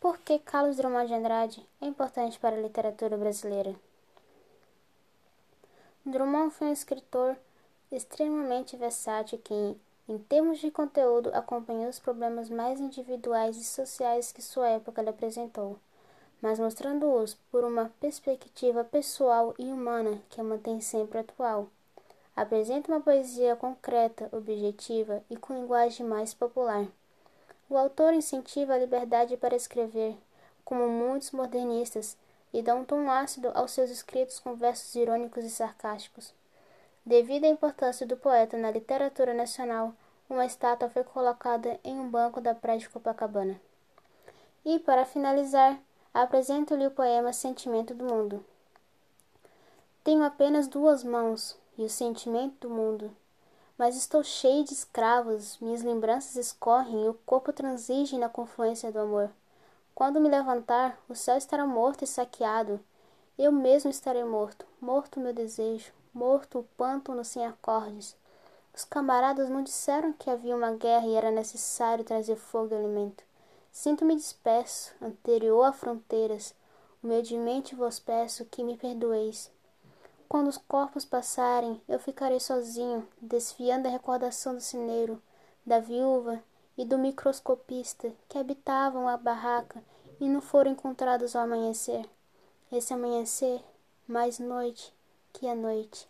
Por que Carlos Drummond de Andrade é importante para a literatura brasileira? Drummond foi um escritor extremamente versátil que, em termos de conteúdo, acompanhou os problemas mais individuais e sociais que sua época lhe apresentou, mas mostrando-os por uma perspectiva pessoal e humana que a mantém sempre atual. Apresenta uma poesia concreta, objetiva e com linguagem mais popular. O autor incentiva a liberdade para escrever, como muitos modernistas, e dá um tom ácido aos seus escritos com versos irônicos e sarcásticos. Devido à importância do poeta na literatura nacional, uma estátua foi colocada em um banco da praia de Copacabana. E, para finalizar, apresento-lhe o poema Sentimento do Mundo. Tenho apenas duas mãos e o sentimento do mundo mas estou cheio de escravos, minhas lembranças escorrem e o corpo transige na confluência do amor. Quando me levantar, o céu estará morto e saqueado. Eu mesmo estarei morto, morto meu desejo, morto o pântano sem acordes. Os camaradas não disseram que havia uma guerra e era necessário trazer fogo e alimento. Sinto-me disperso, anterior a fronteiras. Humildemente vos peço que me perdoeis. Quando os corpos passarem, eu ficarei sozinho, desfiando a recordação do cineiro, da viúva e do microscopista que habitavam a barraca e não foram encontrados ao amanhecer. Esse amanhecer, mais noite que a noite.